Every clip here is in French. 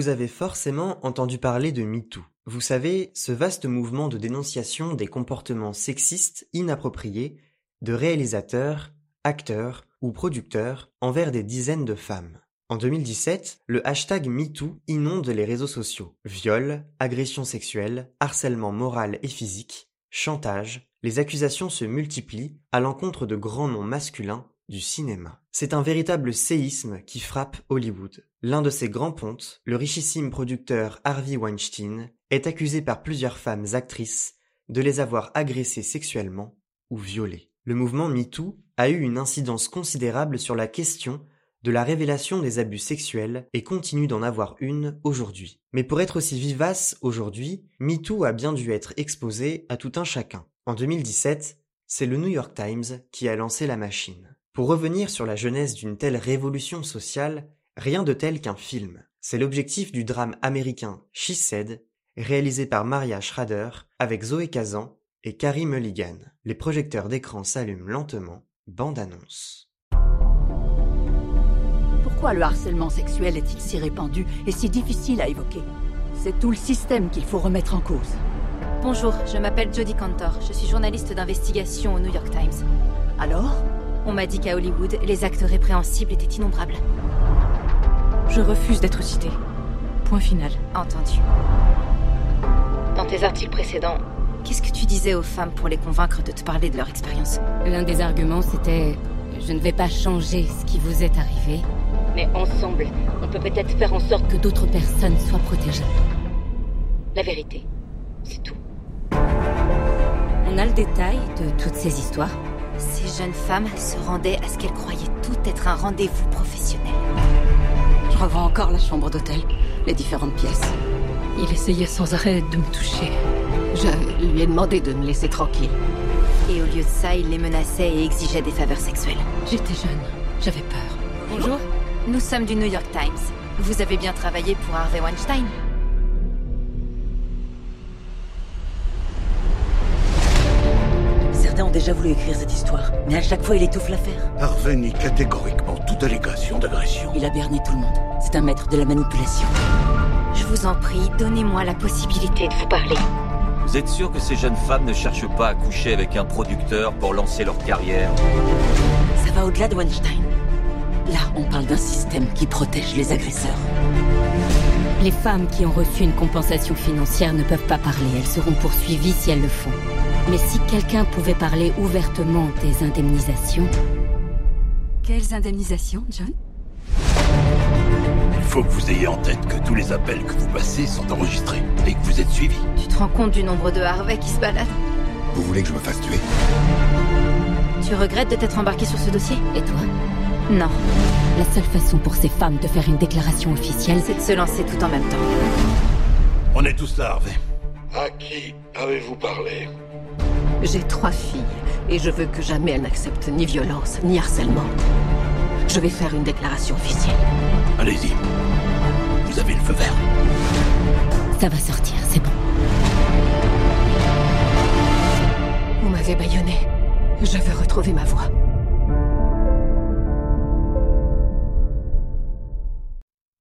Vous avez forcément entendu parler de MeToo. Vous savez, ce vaste mouvement de dénonciation des comportements sexistes inappropriés de réalisateurs, acteurs ou producteurs envers des dizaines de femmes. En 2017, le hashtag MeToo inonde les réseaux sociaux. Viol, agressions sexuelles, harcèlement moral et physique, chantage, les accusations se multiplient à l'encontre de grands noms masculins C'est un véritable séisme qui frappe Hollywood. L'un de ses grands pontes, le richissime producteur Harvey Weinstein, est accusé par plusieurs femmes actrices de les avoir agressées sexuellement ou violées. Le mouvement MeToo a eu une incidence considérable sur la question de la révélation des abus sexuels et continue d'en avoir une aujourd'hui. Mais pour être aussi vivace aujourd'hui, MeToo a bien dû être exposé à tout un chacun. En 2017, c'est le New York Times qui a lancé la machine. Pour revenir sur la genèse d'une telle révolution sociale, rien de tel qu'un film. C'est l'objectif du drame américain She Said, réalisé par Maria Schrader avec Zoé Kazan et Carrie Mulligan. Les projecteurs d'écran s'allument lentement, bande annonce. Pourquoi le harcèlement sexuel est-il si répandu et si difficile à évoquer? C'est tout le système qu'il faut remettre en cause. Bonjour, je m'appelle Jodie Cantor, je suis journaliste d'investigation au New York Times. Alors? On m'a dit qu'à Hollywood, les actes répréhensibles étaient innombrables. Je refuse d'être cité. Point final. Entendu. Dans tes articles précédents, qu'est-ce que tu disais aux femmes pour les convaincre de te parler de leur expérience? L'un des arguments, c'était Je ne vais pas changer ce qui vous est arrivé, mais ensemble, on peut peut-être faire en sorte que d'autres personnes soient protégées. La vérité, c'est tout. On a le détail de toutes ces histoires Ces jeunes femmes se rendaient à ce qu'elles croyaient tout être un rendez-vous professionnel. Je revois encore la chambre d'hôtel, les différentes pièces. Il essayait sans arrêt de me toucher. Je lui ai demandé de me laisser tranquille. Et au lieu de ça, il les menaçait et exigeait des faveurs sexuelles. J'étais jeune, j'avais peur. Bonjour, nous sommes du New York Times. Vous avez bien travaillé pour Harvey Weinstein déjà voulu écrire cette histoire, mais à chaque fois il étouffe l'affaire. Harvey nie catégoriquement toute allégation d'agression. Il a berné tout le monde. C'est un maître de la manipulation. Je vous en prie, donnez-moi la possibilité de vous parler. Vous êtes sûr que ces jeunes femmes ne cherchent pas à coucher avec un producteur pour lancer leur carrière? Ça va au-delà de Weinstein. Là, on parle d'un système qui protège les agresseurs. Les femmes qui ont reçu une compensation financière ne peuvent pas parler, elles seront poursuivies si elles le font. Mais si quelqu'un pouvait parler ouvertement des indemnisations, Quelles indemnisations, John? Il faut que vous ayez en tête que tous les appels que vous passez sont enregistrés et que vous êtes suivis. Tu te rends compte du nombre de Harvey qui se baladent? Vous voulez que je me fasse tuer? Tu regrettes de t'être embarqué sur ce dossier? Et toi? Non, La seule façon pour ces femmes de faire une déclaration officielle, c'est de se lancer tout en même temps. On est tous là, Harvey. À qui avez-vous parlé? J'ai trois filles et je veux que jamais elles n'acceptent ni violence ni harcèlement. Je vais faire une déclaration officielle. Allez-y. Vous avez le feu vert. ça va sortir, c'est bon. Vous m'avez bâillonné. Je veux retrouver ma voix.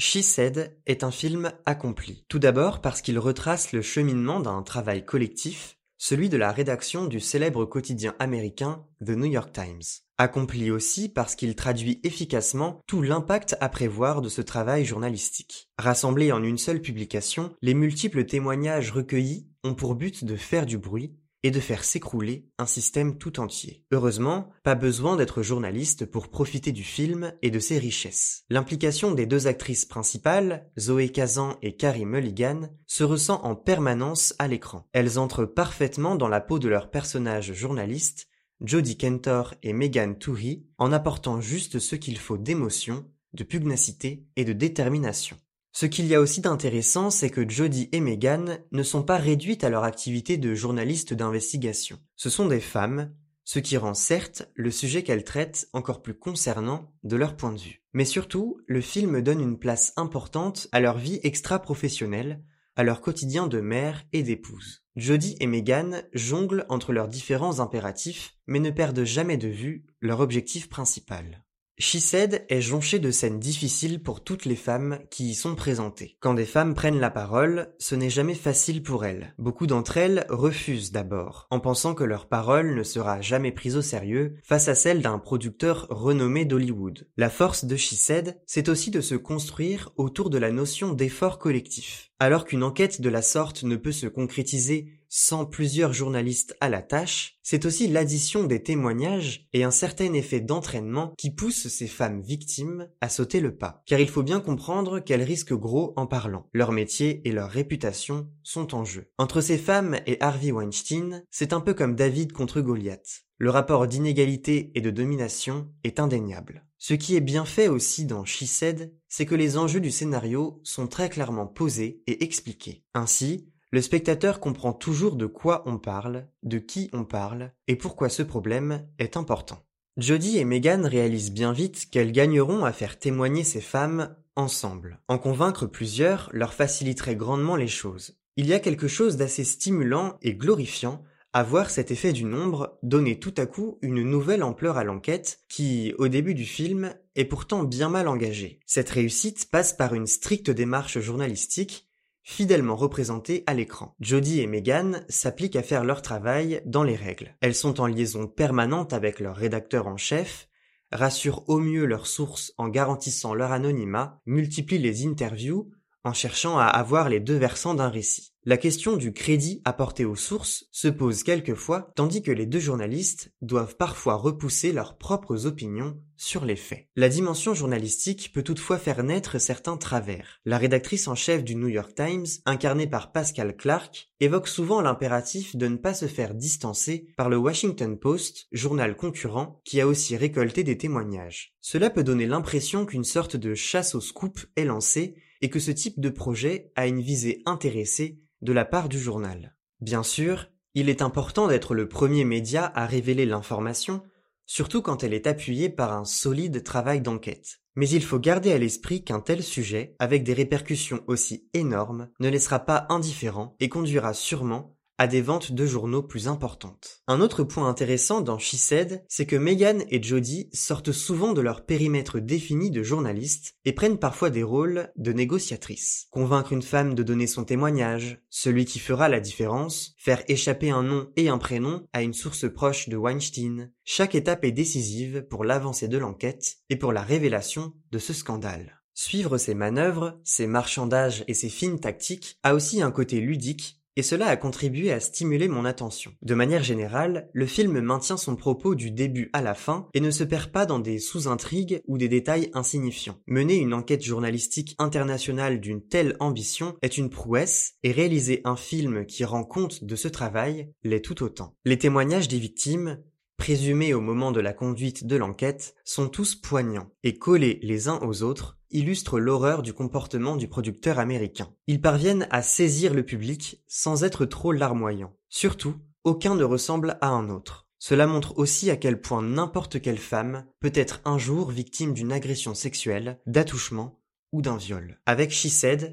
She Said est un film accompli. Tout d'abord parce qu'il retrace le cheminement d'un travail collectif, celui de la rédaction du célèbre quotidien américain The New York Times. Accompli aussi parce qu'il traduit efficacement tout l'impact à prévoir de ce travail journalistique. Rassemblés en une seule publication, les multiples témoignages recueillis ont pour but de faire du bruit et de faire s'écrouler un système tout entier. Heureusement, pas besoin d'être journaliste pour profiter du film et de ses richesses. L'implication des deux actrices principales, Zoé Kazan et Carrie Mulligan, se ressent en permanence à l'écran. Elles entrent parfaitement dans la peau de leurs personnages journalistes, Jodie Kentor et Megan Toohey, en apportant juste ce qu'il faut d'émotion, de pugnacité et de détermination. Ce qu'il y a aussi d'intéressant, c'est que Jodie et Megan ne sont pas réduites à leur activité de journalistes d'investigation. Ce sont des femmes, ce qui rend certes le sujet qu'elles traitent encore plus concernant de leur point de vue. Mais surtout, le film donne une place importante à leur vie extra-professionnelle, à leur quotidien de mère et d'épouse. Jodie et Megan jonglent entre leurs différents impératifs, mais ne perdent jamais de vue leur objectif principal. She Said est jonché de scènes difficiles pour toutes les femmes qui y sont présentées. Quand des femmes prennent la parole, ce n'est jamais facile pour elles. Beaucoup d'entre elles refusent d'abord, en pensant que leur parole ne sera jamais prise au sérieux face à celle d'un producteur renommé d'Hollywood. La force de She Said, c'est aussi de se construire autour de la notion d'effort collectif. Alors qu'une enquête de la sorte ne peut se concrétiser sans plusieurs journalistes à la tâche, c'est aussi l'addition des témoignages et un certain effet d'entraînement qui pousse ces femmes victimes à sauter le pas. Car il faut bien comprendre qu'elles risquent gros en parlant. Leur métier et leur réputation sont en jeu. Entre ces femmes et Harvey Weinstein, c'est un peu comme David contre Goliath. Le rapport d'inégalité et de domination est indéniable. Ce qui est bien fait aussi dans She Said, c'est que les enjeux du scénario sont très clairement posés et expliqués. Ainsi, le spectateur comprend toujours de quoi on parle, de qui on parle, et pourquoi ce problème est important. Jodie et Megan réalisent bien vite qu'elles gagneront à faire témoigner ces femmes ensemble. En convaincre plusieurs leur faciliterait grandement les choses. Il y a quelque chose d'assez stimulant et glorifiant à voir cet effet du nombre donner tout à coup une nouvelle ampleur à l'enquête qui, au début du film, est pourtant bien mal engagée. Cette réussite passe par une stricte démarche journalistique fidèlement représentées à l'écran. Jodie et Megan s'appliquent à faire leur travail dans les règles. Elles sont en liaison permanente avec leur rédacteur en chef, rassurent au mieux leurs sources en garantissant leur anonymat, multiplient les interviews en cherchant à avoir les deux versants d'un récit. La question du crédit apporté aux sources se pose quelquefois, tandis que les deux journalistes doivent parfois repousser leurs propres opinions sur les faits. La dimension journalistique peut toutefois faire naître certains travers. La rédactrice en chef du New York Times, incarnée par Pascal Clark, évoque souvent l'impératif de ne pas se faire distancer par le Washington Post, journal concurrent, qui a aussi récolté des témoignages. Cela peut donner l'impression qu'une sorte de chasse au scoop est lancée et que ce type de projet a une visée intéressée de la part du journal. Bien sûr, il est important d'être le premier média à révéler l'information, surtout quand elle est appuyée par un solide travail d'enquête. Mais il faut garder à l'esprit qu'un tel sujet, avec des répercussions aussi énormes, ne laissera pas indifférent et conduira sûrement à des ventes de journaux plus importantes. Un autre point intéressant dans She Said, c'est que Megan et Jodie sortent souvent de leur périmètre défini de journalistes et prennent parfois des rôles de négociatrices. Convaincre une femme de donner son témoignage, celui qui fera la différence, faire échapper un nom et un prénom à une source proche de Weinstein. Chaque étape est décisive pour l'avancée de l'enquête et pour la révélation de ce scandale. Suivre ces manœuvres, ces marchandages et ces fines tactiques a aussi un côté ludique et cela a contribué à stimuler mon attention. De manière générale, le film maintient son propos du début à la fin et ne se perd pas dans des sous-intrigues ou des détails insignifiants. Mener une enquête journalistique internationale d'une telle ambition est une prouesse et réaliser un film qui rend compte de ce travail l'est tout autant. Les témoignages des victimes, présumés au moment de la conduite de l'enquête, sont tous poignants et collés les uns aux autres illustrent l'horreur du comportement du producteur américain. Ils parviennent à saisir le public sans être trop larmoyants. Surtout, aucun ne ressemble à un autre. Cela montre aussi à quel point n'importe quelle femme peut être un jour victime d'une agression sexuelle, d'attouchement ou d'un viol. Avec She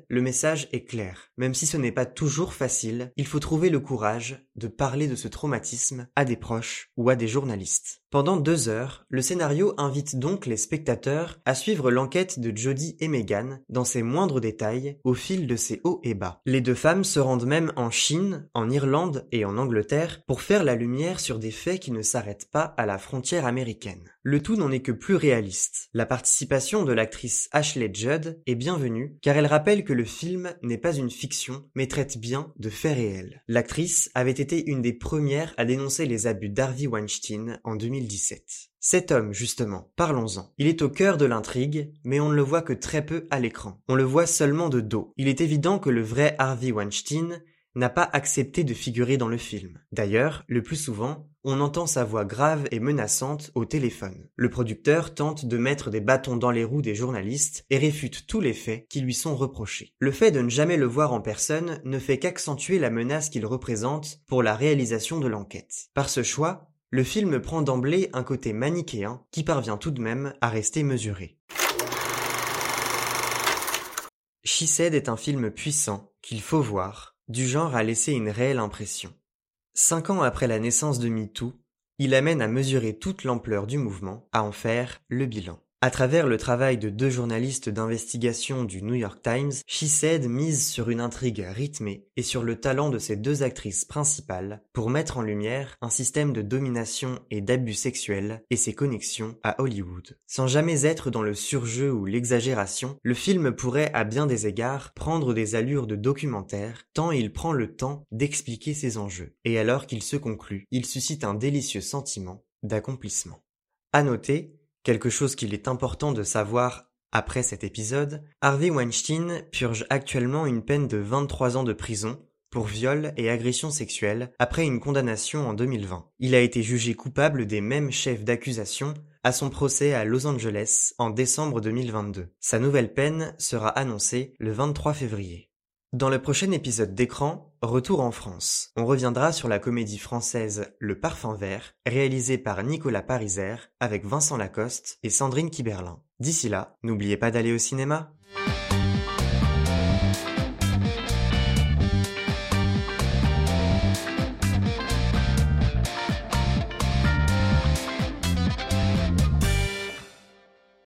le message est clair. Même si ce n'est pas toujours facile, il faut trouver le courage de parler de ce traumatisme à des proches ou à des journalistes. Pendant deux heures, le scénario invite donc les spectateurs à suivre l'enquête de Jodie et Megan dans ses moindres détails au fil de ses hauts et bas. Les deux femmes se rendent même en Chine, en Irlande et en Angleterre pour faire la lumière sur des faits qui ne s'arrêtent pas à la frontière américaine. Le tout n'en est que plus réaliste. La participation de l'actrice Ashley Judd est bienvenue car elle rappelle que le film n'est pas une fiction mais traite bien de faits réels. L'actrice avait été une des premières à dénoncer les abus d'Harvey Weinstein en 2000 cet homme, justement, parlons-en. Il est au cœur de l'intrigue, mais on ne le voit que très peu à l'écran. On le voit seulement de dos. Il est évident que le vrai Harvey Weinstein n'a pas accepté de figurer dans le film. D'ailleurs, le plus souvent, on entend sa voix grave et menaçante au téléphone. Le producteur tente de mettre des bâtons dans les roues des journalistes et réfute tous les faits qui lui sont reprochés. Le fait de ne jamais le voir en personne ne fait qu'accentuer la menace qu'il représente pour la réalisation de l'enquête. Par ce choix, le film prend d'emblée un côté manichéen qui parvient tout de même à rester mesuré. She Said est un film puissant qu'il faut voir, du genre à laisser une réelle impression. Cinq ans après la naissance de MeToo, il amène à mesurer toute l'ampleur du mouvement, à en faire le bilan. À travers le travail de deux journalistes d'investigation du New York Times, She Said mise sur une intrigue rythmée et sur le talent de ses deux actrices principales pour mettre en lumière un système de domination et d'abus sexuels et ses connexions à Hollywood. Sans jamais être dans le surjeu ou l'exagération, le film pourrait à bien des égards prendre des allures de documentaire tant il prend le temps d'expliquer ses enjeux. Et alors qu'il se conclut, il suscite un délicieux sentiment d'accomplissement. À noter, quelque chose qu'il est important de savoir après cet épisode, Harvey Weinstein purge actuellement une peine de 23 ans de prison pour viol et agression sexuelle après une condamnation en 2020. Il a été jugé coupable des mêmes chefs d'accusation à son procès à Los Angeles en décembre 2022. Sa nouvelle peine sera annoncée le 23 février. Dans le prochain épisode d'écran, Retour en France, on reviendra sur la comédie française Le Parfum Vert, réalisée par Nicolas Pariser avec Vincent Lacoste et Sandrine Kiberlin. D'ici là, n'oubliez pas d'aller au cinéma.